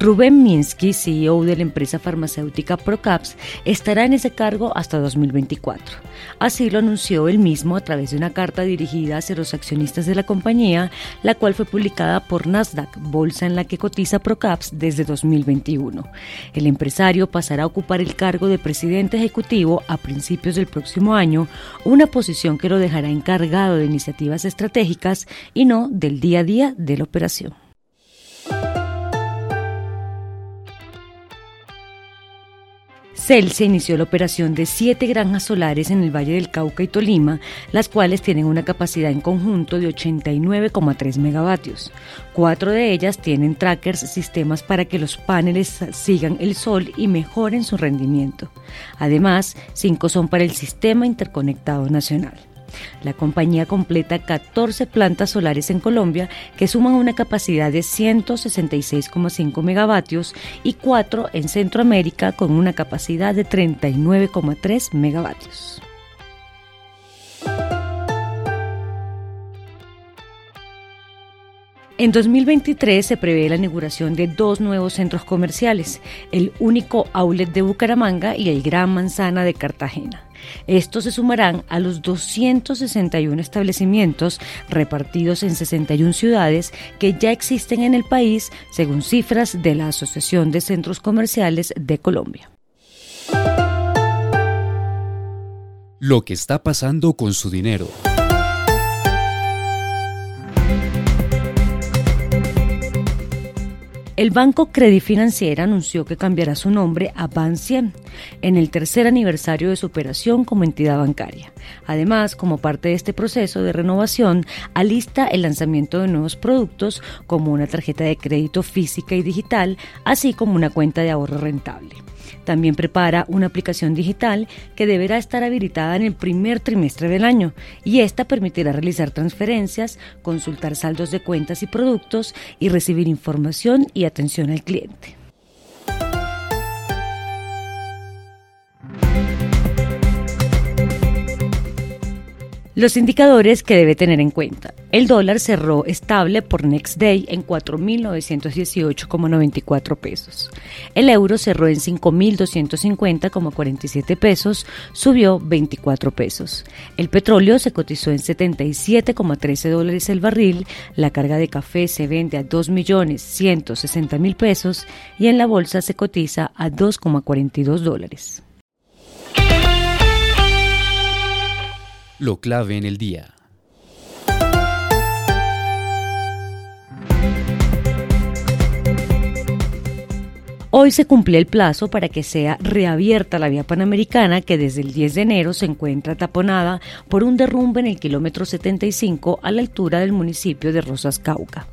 Rubén Minsky, CEO de la empresa farmacéutica Procaps, estará en ese cargo hasta 2024. Así lo anunció él mismo a través de una carta dirigida hacia los accionistas de la compañía, la cual fue publicada por Nasdaq, bolsa en la que cotiza Procaps desde 2021. El empresario pasará a ocupar el cargo de presidente ejecutivo a principios del próximo año, una posición que lo dejará encargado de iniciativas estratégicas y no del día a día de la operación. Celsia inició la operación de siete granjas solares en el Valle del Cauca y Tolima, las cuales tienen una capacidad en conjunto de 89,3 megavatios. Cuatro de ellas tienen trackers, sistemas para que los paneles sigan el sol y mejoren su rendimiento. Además, cinco son para el Sistema Interconectado Nacional. La compañía completa 14 plantas solares en Colombia que suman una capacidad de 166,5 megavatios y 4 en Centroamérica con una capacidad de 39,3 megavatios. En 2023 se prevé la inauguración de dos nuevos centros comerciales, el único outlet de Bucaramanga y el Gran Manzana de Cartagena. Estos se sumarán a los 261 establecimientos repartidos en 61 ciudades que ya existen en el país, según cifras de la Asociación de Centros Comerciales de Colombia. Lo que está pasando con su dinero. El banco Credit Financiera anunció que cambiará su nombre a Ban100 en el tercer aniversario de su operación como entidad bancaria. Además, como parte de este proceso de renovación, alista el lanzamiento de nuevos productos como una tarjeta de crédito física y digital, así como una cuenta de ahorro rentable. También prepara una aplicación digital que deberá estar habilitada en el primer trimestre del año y esta permitirá realizar transferencias, consultar saldos de cuentas y productos y recibir información y atención al cliente. Los indicadores que debe tener en cuenta. El dólar cerró estable por Next Day en 4.918,94 pesos. El euro cerró en 5.250,47 pesos, subió 24 pesos. El petróleo se cotizó en 77,13 dólares el barril. La carga de café se vende a 2.160.000 pesos y en la bolsa se cotiza a 2,42 dólares. Lo clave en el día. Hoy se cumple el plazo para que sea reabierta la vía panamericana que desde el 10 de enero se encuentra taponada por un derrumbe en el kilómetro 75 a la altura del municipio de Rosas Cauca.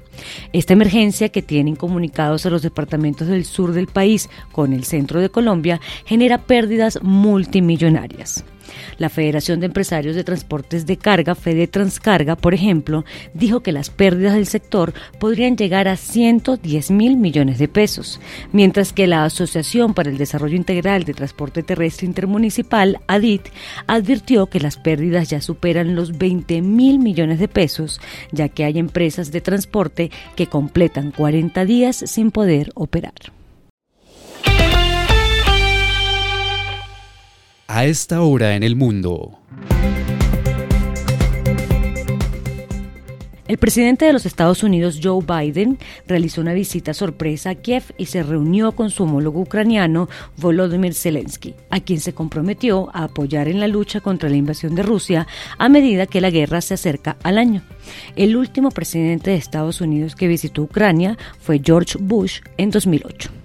Esta emergencia que tienen comunicados a los departamentos del sur del país con el centro de Colombia genera pérdidas multimillonarias. La Federación de Empresarios de Transportes de Carga, Fede Transcarga, por ejemplo, dijo que las pérdidas del sector podrían llegar a 110 mil millones de pesos, mientras que la Asociación para el Desarrollo Integral de Transporte Terrestre Intermunicipal, ADIT, advirtió que las pérdidas ya superan los 20 mil millones de pesos, ya que hay empresas de transporte que completan 40 días sin poder operar. A esta hora en el mundo. El presidente de los Estados Unidos, Joe Biden, realizó una visita sorpresa a Kiev y se reunió con su homólogo ucraniano, Volodymyr Zelensky, a quien se comprometió a apoyar en la lucha contra la invasión de Rusia a medida que la guerra se acerca al año. El último presidente de Estados Unidos que visitó Ucrania fue George Bush en 2008.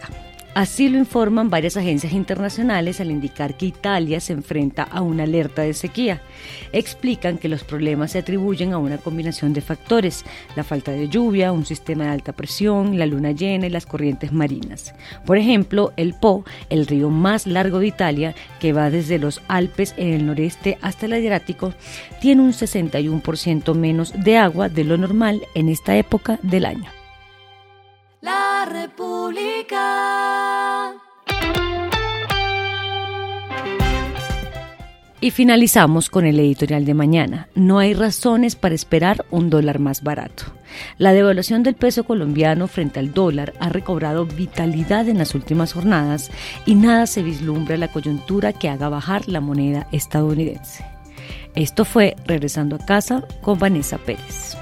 Así lo informan varias agencias internacionales al indicar que Italia se enfrenta a una alerta de sequía. Explican que los problemas se atribuyen a una combinación de factores, la falta de lluvia, un sistema de alta presión, la luna llena y las corrientes marinas. Por ejemplo, el Po, el río más largo de Italia, que va desde los Alpes en el noreste hasta el Adriático, tiene un 61% menos de agua de lo normal en esta época del año. La República. Y finalizamos con el editorial de mañana. No hay razones para esperar un dólar más barato. La devaluación del peso colombiano frente al dólar ha recobrado vitalidad en las últimas jornadas y nada se vislumbra la coyuntura que haga bajar la moneda estadounidense. Esto fue Regresando a casa con Vanessa Pérez.